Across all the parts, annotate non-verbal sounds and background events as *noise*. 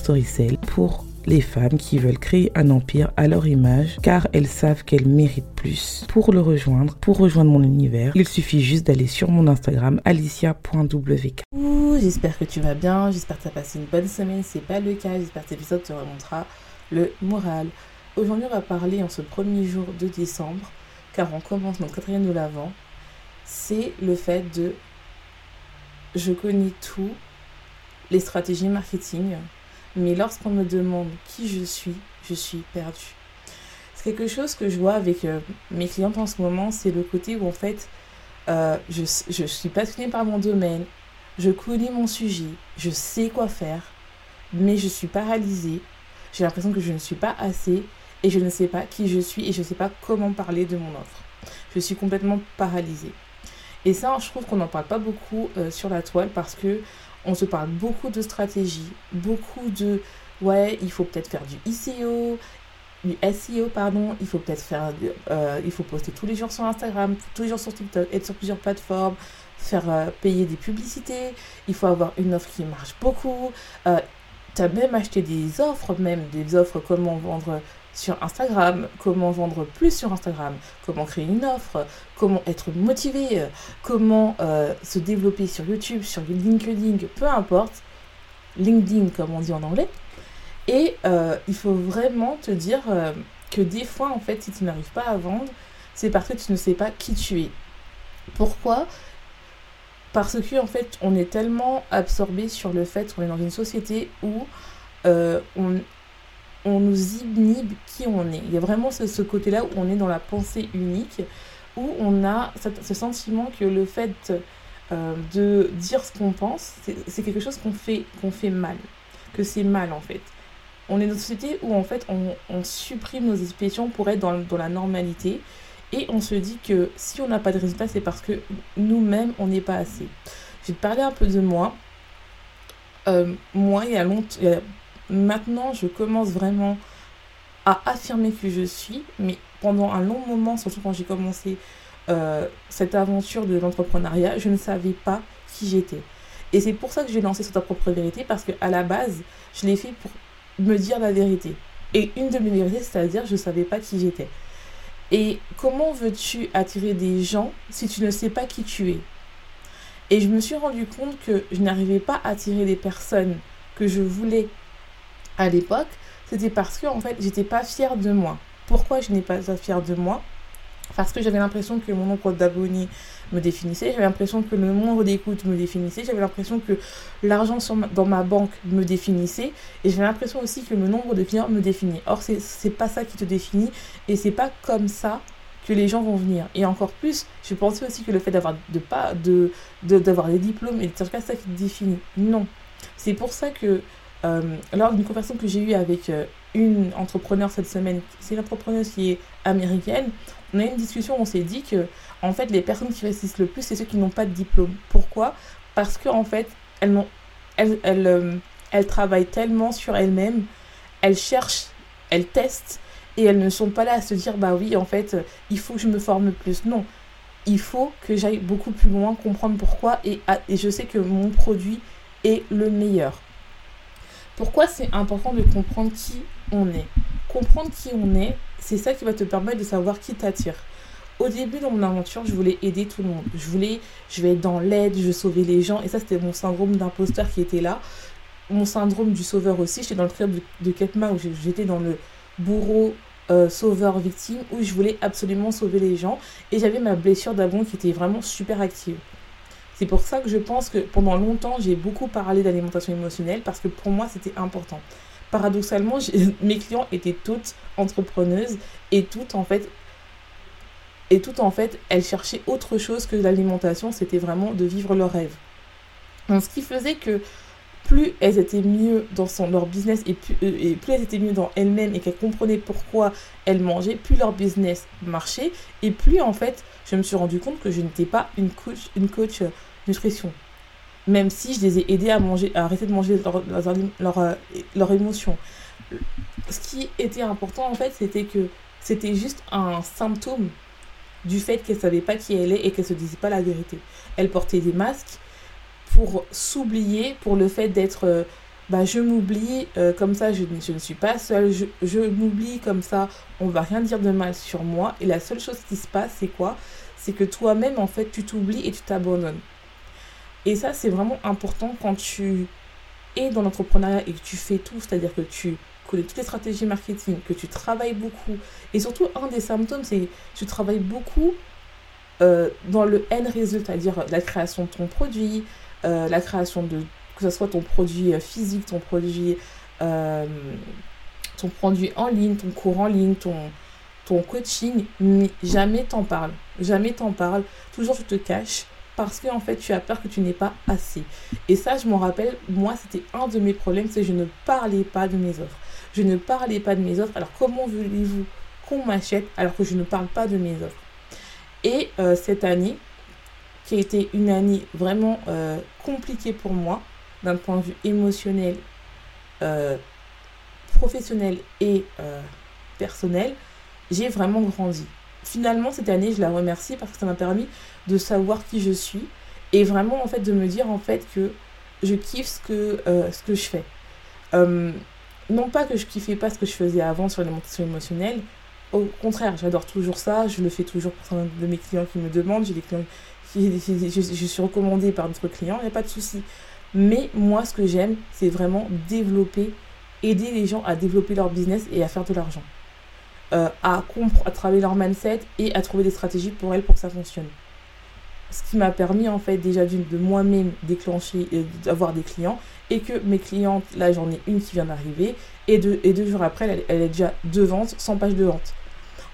Storycell pour les femmes qui veulent créer un empire à leur image car elles savent qu'elles méritent plus. Pour le rejoindre, pour rejoindre mon univers, il suffit juste d'aller sur mon Instagram alicia.wk. J'espère que tu vas bien, j'espère que tu as passé une bonne semaine, c'est pas le cas, j'espère que cet épisode te remontera le moral. Aujourd'hui on va parler en ce premier jour de décembre car on commence notre quatrième de l'avant. C'est le fait de je connais tout, les stratégies marketing, mais lorsqu'on me demande qui je suis, je suis perdue. C'est quelque chose que je vois avec euh, mes clientes en ce moment, c'est le côté où en fait, euh, je, je suis passionnée par mon domaine, je connais mon sujet, je sais quoi faire, mais je suis paralysée. J'ai l'impression que je ne suis pas assez et je ne sais pas qui je suis et je ne sais pas comment parler de mon offre. Je suis complètement paralysée. Et ça, je trouve qu'on n'en parle pas beaucoup euh, sur la toile parce que on se parle beaucoup de stratégie, beaucoup de ouais, il faut peut-être faire du ICO, du SEO, pardon, il faut peut-être faire, euh, il faut poster tous les jours sur Instagram, tous les jours sur TikTok, être sur plusieurs plateformes, faire euh, payer des publicités, il faut avoir une offre qui marche beaucoup. Euh, tu as même acheté des offres, même des offres comment vendre sur Instagram, comment vendre plus sur Instagram, comment créer une offre, comment être motivé, comment euh, se développer sur YouTube, sur LinkedIn, peu importe, LinkedIn comme on dit en anglais. Et euh, il faut vraiment te dire euh, que des fois, en fait, si tu n'arrives pas à vendre, c'est parce que tu ne sais pas qui tu es. Pourquoi? Parce que en fait, on est tellement absorbé sur le fait qu'on est dans une société où on, on nous inhibe qui on est. Il y a vraiment ce, côté-là où on est dans la pensée unique, où on a ce sentiment que le fait euh, de dire ce qu'on pense, c'est quelque chose qu'on fait, qu'on fait mal, que c'est mal en fait. On est dans une société où en fait on, supprime nos expressions pour être dans, dans, la normalité et on se dit que si on n'a pas de résultat, c'est parce que nous-mêmes on n'est pas assez. Je vais te parler un peu de moi. Euh, moi, il y a longtemps, Maintenant, je commence vraiment à affirmer que je suis, mais pendant un long moment, surtout quand j'ai commencé euh, cette aventure de l'entrepreneuriat, je ne savais pas qui j'étais. Et c'est pour ça que j'ai lancé sur ta propre vérité, parce qu'à la base, je l'ai fait pour me dire la vérité. Et une de mes vérités, c'est-à-dire je ne savais pas qui j'étais. Et comment veux-tu attirer des gens si tu ne sais pas qui tu es? Et je me suis rendu compte que je n'arrivais pas à attirer des personnes que je voulais à l'époque, c'était parce que en fait, j'étais pas fière de moi. Pourquoi je n'ai pas fière de moi? Parce que j'avais l'impression que mon nombre d'abonnés me définissait, j'avais l'impression que le nombre d'écoutes me définissait, j'avais l'impression que l'argent dans ma banque me définissait, et j'avais l'impression aussi que le nombre de clients me définit. Or, c'est pas ça qui te définit, et c'est pas comme ça que les gens vont venir. Et encore plus, je pensais aussi que le fait d'avoir de pas de d'avoir des diplômes et de cas ça qui te définit. Non. C'est pour ça que euh, lors d'une conversation que j'ai eue avec euh, une entrepreneur cette semaine, c'est une entrepreneuse qui est américaine, on a eu une discussion, on s'est dit que en fait les personnes qui réussissent le plus, c'est ceux qui n'ont pas de diplôme. Pourquoi? Parce qu'en en fait, euh, elles travaillent tellement sur elles-mêmes, elles cherchent, elles testent, et elles ne sont pas là à se dire, bah oui, en fait, il faut que je me forme plus. Non, il faut que j'aille beaucoup plus loin, comprendre pourquoi, et, et je sais que mon produit est le meilleur. Pourquoi c'est important de comprendre qui on est? Comprendre qui on est, c'est ça qui va te permettre de savoir qui t'attire. Au début de mon aventure, je voulais aider tout le monde. Je voulais, je vais être dans l'aide, je sauver les gens. Et ça, c'était mon syndrome d'imposteur qui était là. Mon syndrome du sauveur aussi. J'étais dans le club de, Ketma où j'étais dans le bourreau euh, sauveur victime où je voulais absolument sauver les gens. Et j'avais ma blessure d'abon qui était vraiment super active. C'est pour ça que je pense que pendant longtemps, j'ai beaucoup parlé d'alimentation émotionnelle parce que pour moi, c'était important. Paradoxalement, *laughs* mes clients étaient toutes entrepreneuses et toutes en fait en fait, elles cherchaient autre chose que l'alimentation, c'était vraiment de vivre leur rêve. Donc, ce qui faisait que plus elles étaient mieux dans leur business et plus, euh, et plus elles étaient mieux dans elles-mêmes et qu'elles comprenaient pourquoi elles mangeaient, plus leur business marchait et plus en fait je me suis rendu compte que je n'étais pas une coach, une coach euh, nutrition. Même si je les ai aidés à manger, à arrêter de manger leur, leur, euh, leur émotions. Ce qui était important en fait, c'était que c'était juste un symptôme du fait qu'elle ne savait pas qui elle est et qu'elle se disait pas la vérité. Elle portait des masques pour s'oublier, pour le fait d'être, euh, bah, je m'oublie, euh, comme ça je, je, ne suis pas seule, je, je m'oublie comme ça, on va rien dire de mal sur moi. Et la seule chose qui se passe, c'est quoi? C'est que toi-même, en fait, tu t'oublies et tu t'abandonnes. Et ça, c'est vraiment important quand tu es dans l'entrepreneuriat et que tu fais tout, c'est-à-dire que tu connais toutes les stratégies marketing, que tu travailles beaucoup. Et surtout, un des symptômes, c'est que tu travailles beaucoup euh, dans le end result, c'est-à-dire la création de ton produit, euh, la création de, que ce soit ton produit euh, physique, ton produit, ton produit en ligne, ton cours en ligne, ton, ton coaching, mais jamais t'en parles. Jamais t'en parles. Toujours tu te caches parce que en fait tu as peur que tu n'aies pas assez. Et ça, je m'en rappelle, moi c'était un de mes problèmes, c'est que je ne parlais pas de mes offres. Je ne parlais pas de mes offres. Alors comment voulez-vous qu'on m'achète alors que je ne parle pas de mes offres? Et euh, cette année, qui a été une année vraiment euh, compliquée pour moi, d'un point de vue émotionnel, euh, professionnel et personnel, j'ai vraiment grandi. Finalement, cette année, je la remercie parce que ça m'a permis de savoir qui je suis et vraiment en fait de me dire en fait que je kiffe ce que, euh, ce que je fais. Euh, non pas que je kiffais pas ce que je faisais avant sur l'alimentation émotionnelle, au contraire, j'adore toujours ça, je le fais toujours pour certains de mes clients qui me demandent, j'ai des clients qui, je, je suis recommandée par d'autres clients, il n'y a pas de souci. Mais moi, ce que j'aime, c'est vraiment développer, aider les gens à développer leur business et à faire de l'argent. Euh, à, à travailler leur mindset et à trouver des stratégies pour elles pour que ça fonctionne. Ce qui m'a permis en fait déjà de moi-même déclencher, euh, d'avoir des clients et que mes clientes, là j'en ai une qui vient d'arriver et deux, et deux jours après elle, elle est déjà de vente, 100 pages de vente.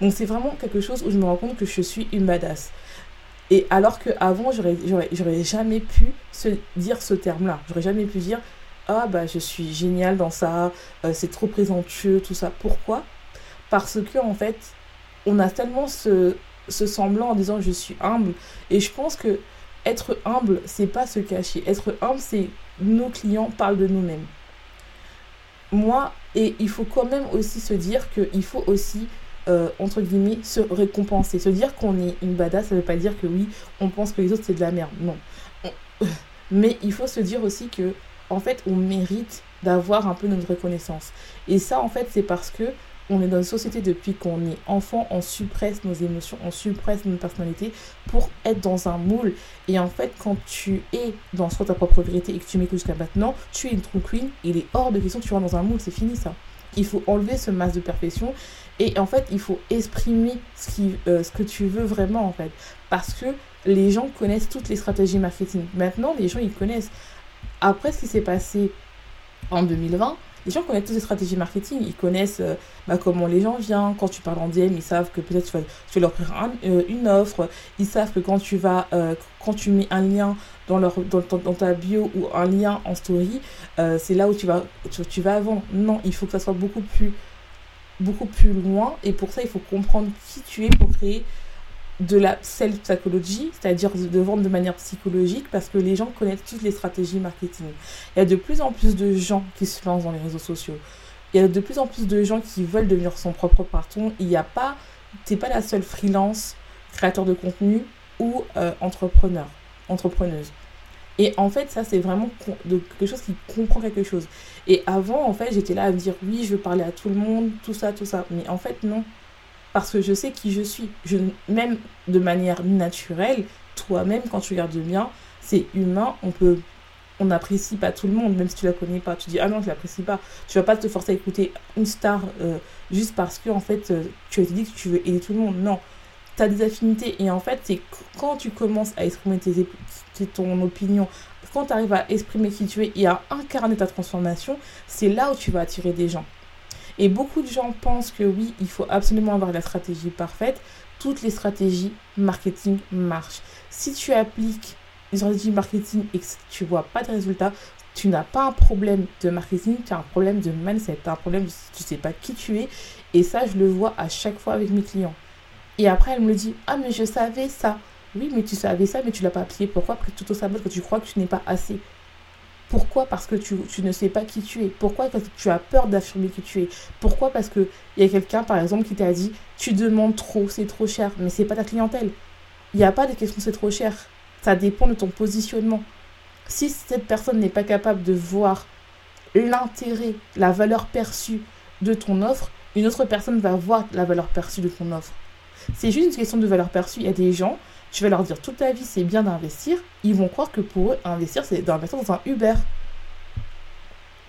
Donc c'est vraiment quelque chose où je me rends compte que je suis une badass. Et alors qu'avant, j'aurais jamais pu se dire ce terme-là. J'aurais jamais pu dire Ah, bah, je suis géniale dans ça, euh, c'est trop présomptueux, tout ça. Pourquoi? Parce que, en fait, on a tellement ce, semblant en disant je suis humble. Et je pense que être humble, c'est pas se cacher. Être humble, c'est nos clients parlent de nous-mêmes. Moi, et il faut quand même aussi se dire qu'il faut aussi euh, entre guillemets, se récompenser. Se dire qu'on est une badass, ça veut pas dire que oui, on pense que les autres c'est de la merde. Non. On... *laughs* Mais il faut se dire aussi que, en fait, on mérite d'avoir un peu notre reconnaissance. Et ça, en fait, c'est parce que on est dans une société depuis qu'on est enfant, on suppresse nos émotions, on suppresse notre personnalité pour être dans un moule. Et en fait, quand tu es dans soit ta propre vérité et que tu m'écoutes jusqu'à maintenant, tu es une true queen. Il est hors de question que tu rentres dans un moule, c'est fini ça. Il faut enlever ce masque de perfection et en fait, il faut exprimer ce, qui, euh, ce que tu veux vraiment, en fait. Parce que les gens connaissent toutes les stratégies marketing. Maintenant, les gens, ils connaissent. Après ce qui s'est passé en 2020, les gens connaissent toutes les stratégies marketing. Ils connaissent euh, bah, comment les gens viennent. Quand tu parles en DM, ils savent que peut-être tu vas, leur un, euh, une offre. Ils savent que quand tu vas, euh, quand tu mets un lien dans, leur, dans, ta bio ou un lien en story, c'est là où tu vas, tu vas avant. Non, il faut que ça soit beaucoup plus beaucoup plus loin et pour ça il faut comprendre qui tu es pour créer de la self-psychologie, c'est-à-dire de vendre de manière psychologique parce que les gens connaissent toutes les stratégies marketing. Il y a de plus en plus de gens qui se lancent dans les réseaux sociaux. Il y a de plus en plus de gens qui veulent devenir son propre patron. Il n'y a pas, t'es pas la seule freelance, créateur de contenu ou euh, entrepreneur, entrepreneuse. Et en fait, ça, c'est vraiment de quelque chose qui comprend quelque chose. Et avant, en fait, j'étais là à me dire, oui, je veux parler à tout le monde, tout ça, tout ça. Mais en fait, non. Parce que je sais qui je suis. Même de manière naturelle, toi-même, quand tu regardes bien, c'est humain, on peut... On n'apprécie pas tout le monde, même si tu la connais pas. Tu dis, ah non, je l'apprécie pas. Tu vas pas te forcer à écouter une star euh, juste parce que, en fait, euh, tu as dit que tu veux aider tout le monde. Non tu as des affinités. Et en fait, c'est quand tu commences à exprimer tes, ton opinion, quand tu arrives à exprimer qui tu es et à incarner ta transformation, c'est là où tu vas attirer des gens. Et beaucoup de gens pensent que oui, il faut absolument avoir la stratégie parfaite. Toutes les stratégies marketing marchent. Si tu appliques les stratégies marketing et que tu vois pas de résultats, tu n'as pas un problème de marketing, tu as un problème de mindset, tu as un problème de tu sais pas qui tu es. Et ça, je le vois à chaque fois avec mes clients. Et après, elle me dit Ah, mais je savais ça. Oui, mais tu savais ça, mais tu l'as pas appliqué. Pourquoi? Parce que au sabot que tu crois que tu n'es pas assez. Pourquoi Parce que tu, ne sais pas qui tu es? Pourquoi Parce que tu as peur d'affirmer qui tu es? Pourquoi Parce qu'il y a quelqu'un, par exemple, qui t'a dit Tu demandes trop, c'est trop cher. Mais c'est pas ta clientèle. Il n'y a pas de question c'est trop cher. Ça dépend de ton positionnement. Si cette personne n'est pas capable de voir l'intérêt, la valeur perçue de ton offre, une autre personne va voir la valeur perçue de ton offre. C'est juste une question de valeur perçue. Il y a des gens, tu vas leur dire toute ta vie c'est bien d'investir, ils vont croire que pour eux, investir c'est d'investir dans un Uber.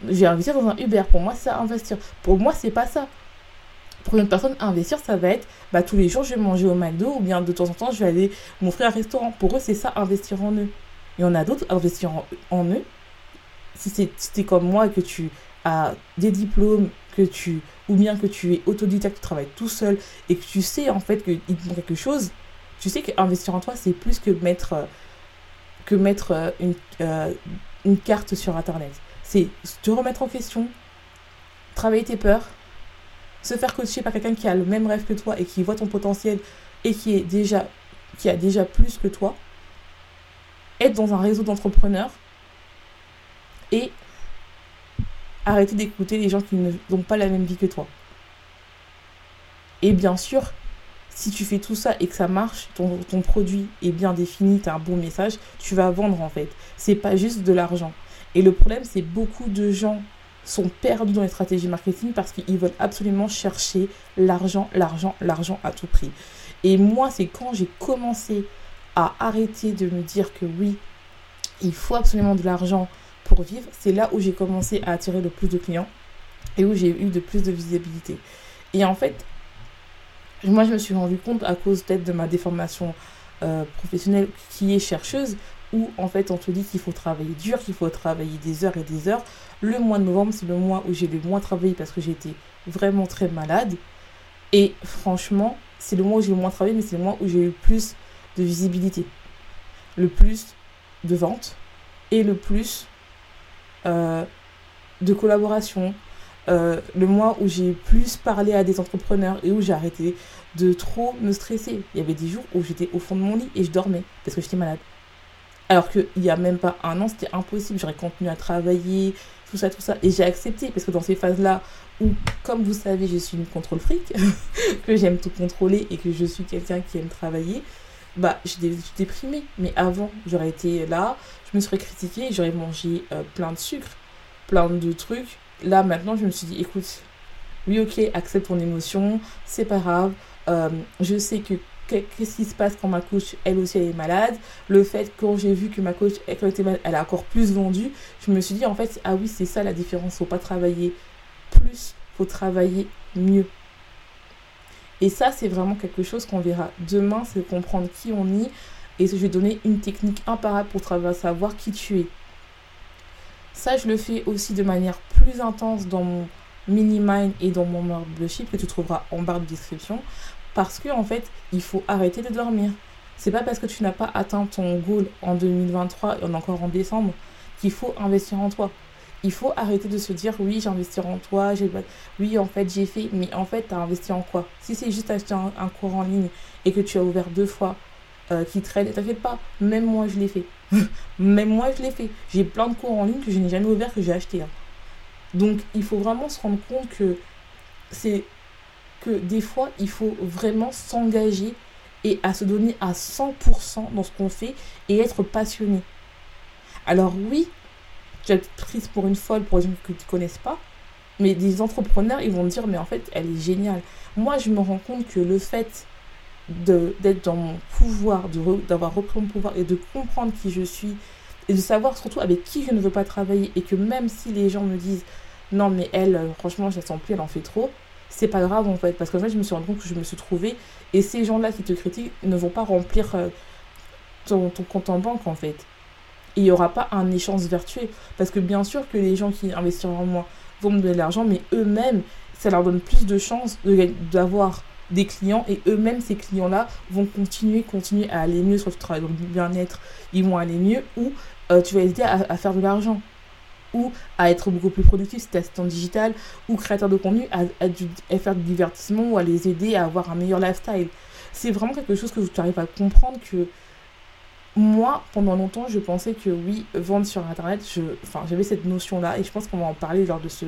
J'ai investi dans un Uber, pour moi c'est investir. Pour moi c'est pas ça. Pour une personne, investir ça va être bah, tous les jours je vais manger au McDo ou bien de temps en temps je vais aller m'offrir un restaurant. Pour eux c'est ça investir en eux. Il y en a d'autres, investir en, eux. Si c'est comme moi que tu as des diplômes, que tu ou bien que tu es autodidacte, tu travailles tout seul et que tu sais en fait qu'il te manque quelque chose, tu sais qu'investir en toi, c'est plus que mettre, que mettre euh, une, euh, une carte sur Internet. C'est te remettre en question, travailler tes peurs, se faire coacher par quelqu'un qui a le même rêve que toi et qui voit ton potentiel et qui, est déjà, qui a déjà plus que toi, être dans un réseau d'entrepreneurs et arrêter d'écouter les gens qui n'ont pas la même vie que toi. Et bien sûr, si tu fais tout ça et que ça marche, ton, produit est bien défini, tu as un bon message, tu vas vendre en fait. C'est pas juste de l'argent. Et le problème, c'est beaucoup de gens sont perdus dans les stratégies marketing parce qu'ils veulent absolument chercher l'argent, l'argent, l'argent à tout prix. Et moi, c'est quand j'ai commencé à arrêter de me dire que oui, il faut absolument de l'argent pour vivre, c'est là où j'ai commencé à attirer le plus de clients et où j'ai eu de plus de visibilité. Et en fait, moi je me suis rendu compte à cause peut-être de ma déformation euh, professionnelle qui est chercheuse, où en fait on te dit qu'il faut travailler dur, qu'il faut travailler des heures et des heures. Le mois de novembre, c'est le mois où j'ai le moins travaillé parce que j'étais vraiment très malade. Et franchement, c'est le mois où j'ai le moins travaillé, mais c'est le mois où j'ai eu plus de visibilité, le plus de ventes et le plus euh, de collaboration. Euh, le mois où j'ai plus parlé à des entrepreneurs et où j'ai arrêté de trop me stresser. Il y avait des jours où j'étais au fond de mon lit et je dormais parce que j'étais malade. Alors qu'il n'y a même pas un an, c'était impossible. J'aurais continué à travailler, tout ça, tout ça. Et j'ai accepté parce que dans ces phases-là où, comme vous savez, je suis une contrôle fric, *laughs* que j'aime tout contrôler et que je suis quelqu'un qui aime travailler, bah, j'ai déprimé. Mais avant, j'aurais été là, je me serais critiquée, j'aurais mangé euh, plein de sucre, plein de trucs. Là, maintenant, je me suis dit, écoute, oui, ok, accepte ton émotion, c'est pas grave. Euh, je sais que qu'est-ce qui se passe quand ma coach, elle aussi, elle est malade. Le fait, quand j'ai vu que ma coach, elle, était malade, elle a encore plus vendu, je me suis dit, en fait, ah oui, c'est ça la différence. Faut pas travailler plus, faut travailler mieux. Et ça, c'est vraiment quelque chose qu'on verra demain, c'est comprendre qui on est. Et je vais donner une technique imparable pour savoir qui tu es. Ça, je le fais aussi de manière plus intense dans mon mini-mind et dans mon membership que tu trouveras en barre de description. Parce que, en fait, il faut arrêter de dormir. C'est pas parce que tu n'as pas atteint ton goal en 2023 et est encore en décembre qu'il faut investir en toi il faut arrêter de se dire oui, j'ai investi en toi, oui, en fait, j'ai fait, mais en fait, tu as investi en quoi? Si c'est juste acheter un, cours en ligne et que tu as ouvert deux fois euh, qui traîne, t'inquiète pas, même moi, je l'ai fait. *laughs* même moi, je l'ai fait. J'ai plein de cours en ligne que je n'ai jamais ouvert, que j'ai acheté. Hein. Donc, il faut vraiment se rendre compte que c'est que des fois, il faut vraiment s'engager et à se donner à 100% dans ce qu'on fait et être passionné. Alors oui, tu vas être prise pour une folle pour les gens que tu connaisses pas. Mais des entrepreneurs, ils vont dire, mais en fait, elle est géniale. Moi, je me rends compte que le fait d'être dans mon pouvoir, d'avoir repris mon pouvoir et de comprendre qui je suis et de savoir surtout avec qui je ne veux pas travailler et que même si les gens me disent, non, mais elle, euh, franchement, je la sens plus, elle en fait trop, c'est pas grave en fait. Parce qu'en fait, je me suis rendu compte que je me suis trouvée. Et ces gens-là qui te critiquent ne vont pas remplir euh, ton, compte en banque en fait. Il n'y aura pas un échange vertueux. Parce que bien sûr que les gens qui investissent en moi vont me donner de l'argent, mais eux-mêmes, ça leur donne plus de chances d'avoir des clients et eux-mêmes, ces clients-là, vont continuer, continuer à aller mieux sur le travail, donc bien-être, ils vont aller mieux, ou euh, tu vas aider à, faire de l'argent, ou à être beaucoup plus productif si tu assistant digital, ou créateur de contenu, à, faire du divertissement, ou à les aider à avoir un meilleur lifestyle. C'est vraiment quelque chose que tu arrives à comprendre que moi, pendant longtemps, je pensais que oui, vendre sur Internet, j'avais cette notion-là, et je pense qu'on va en parler lors de ce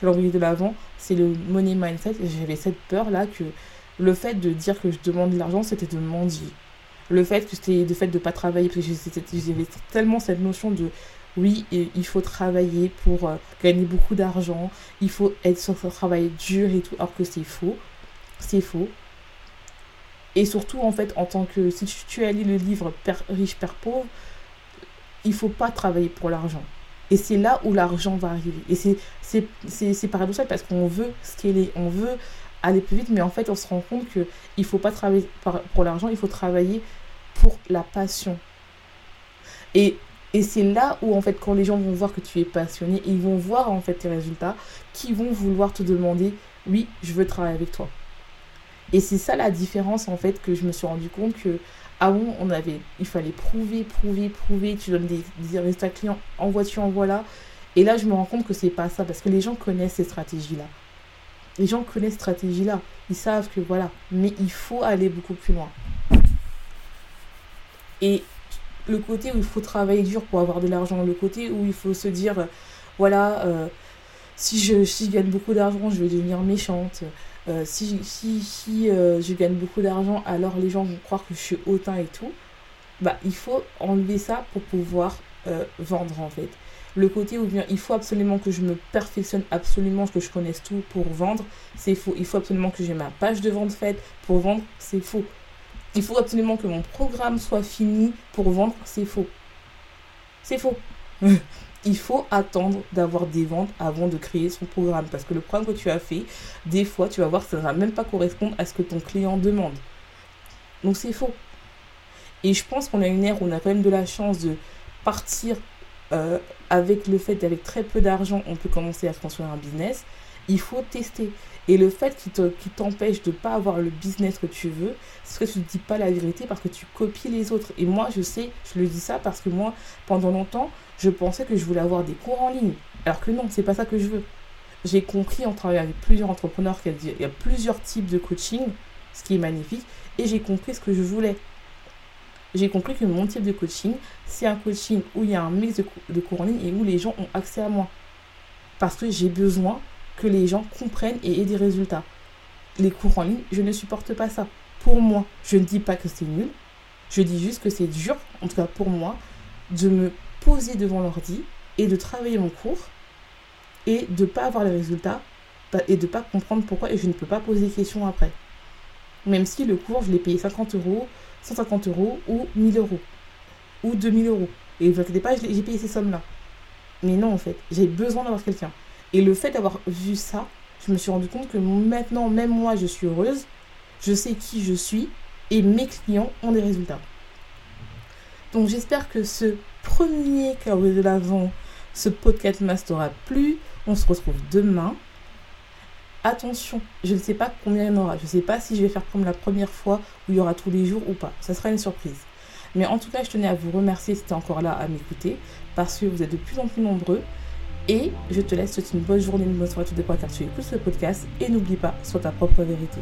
calendrier de l'avant, c'est le money mindset, j'avais cette peur-là que le fait de dire que je demande de l'argent, c'était de mendier. Le fait que c'était le fait de ne pas travailler, parce que j'avais tellement cette notion de oui, il faut travailler pour euh, gagner beaucoup d'argent, il faut être sur un travail dur et tout, alors que c'est faux. C'est faux. Et surtout, en fait, en tant que. Si tu, as lu le livre Père riche, Père pauvre, il faut pas travailler pour l'argent. Et c'est là où l'argent va arriver. Et c'est paradoxal parce qu'on veut scaler, on veut aller plus vite, mais en fait, on se rend compte qu'il ne faut pas travailler pour l'argent, il faut travailler pour la passion. Et, et c'est là où, en fait, quand les gens vont voir que tu es passionné, ils vont voir, en fait, tes résultats, qui vont vouloir te demander, oui, je veux travailler avec toi. Et c'est ça la différence, en fait, que je me suis rendu compte que avant, on avait, il fallait prouver, prouver, prouver, tu donnes des, des résultats clients, envoie-tu, envoie-là. Et là, je me rends compte que c'est pas ça, parce que les gens connaissent ces stratégies-là. Les gens connaissent cette stratégie-là. Ils savent que voilà. Mais il faut aller beaucoup plus loin. Et le côté où il faut travailler dur pour avoir de l'argent, le côté où il faut se dire, voilà, euh, si, je, gagne beaucoup d'argent, je vais devenir méchante. Euh, si si, si euh, je gagne beaucoup d'argent, alors les gens vont croire que je suis hautain et tout. Bah, il faut enlever ça pour pouvoir vendre en fait le côté où il faut absolument que je me perfectionne absolument, que je connaisse tout pour vendre, c'est faux. Il faut absolument que j'ai ma page de vente faite pour vendre, c'est faux. Il faut absolument que mon programme soit fini pour vendre, c'est faux. C'est faux. *laughs* il faut attendre d'avoir des ventes avant de créer son programme. Parce que le programme que tu as fait, des fois, tu vas voir ça ne va même pas correspondre à ce que ton client demande. Donc c'est faux. Et je pense qu'on a une ère où on a quand même de la chance de partir euh, avec le fait qu'avec très peu d'argent, on peut commencer à construire un business, il faut tester. Et le fait qui, qui t'empêche de ne pas avoir le business que tu veux, c'est que tu ne dis pas la vérité parce que tu copies les autres. Et moi, je sais, je le dis ça parce que moi, pendant longtemps, je pensais que je voulais avoir des cours en ligne. Alors que non, c'est pas ça que je veux. J'ai compris en travaillant avec plusieurs entrepreneurs qu'il y a plusieurs types de coaching, ce qui est magnifique, et j'ai compris ce que je voulais j'ai compris que mon type de coaching, c'est un coaching où il y a un mix de, cours en ligne et où les gens ont accès à moi. Parce que j'ai besoin que les gens comprennent et aient des résultats. Les cours en ligne, je ne supporte pas ça. Pour moi, je ne dis pas que c'est nul. Je dis juste que c'est dur, en tout cas pour moi, de me poser devant l'ordi et de travailler mon cours et de ne pas avoir les résultats et de ne pas comprendre pourquoi et je ne peux pas poser des questions après. Même si le cours, je l'ai payé 50 euros, 150 euros ou 1000 euros ou 2000 euros. Et vous inquiétez pas, j'ai payé ces sommes-là. Mais non, en fait, j'ai besoin d'avoir quelqu'un. Et le fait d'avoir vu ça, je me suis rendu compte que maintenant, même moi, je suis heureuse. Je sais qui je suis et mes clients ont des résultats. Donc j'espère que ce premier calendrier de l'avant, ce podcast master t'aura plu. On se retrouve demain attention, je ne sais pas combien il y en aura. Je ne sais pas si je vais faire comme la première fois où il y aura tous les jours ou pas. Ça sera une surprise. Mais en tout cas, je tenais à vous remercier si tu es encore là à m'écouter parce que vous êtes de plus en plus nombreux. Et je te laisse souhaiter une bonne journée, une bonne soirée, tout dépend car tu écoutes ce podcast. Et n'oublie pas, sois ta propre vérité.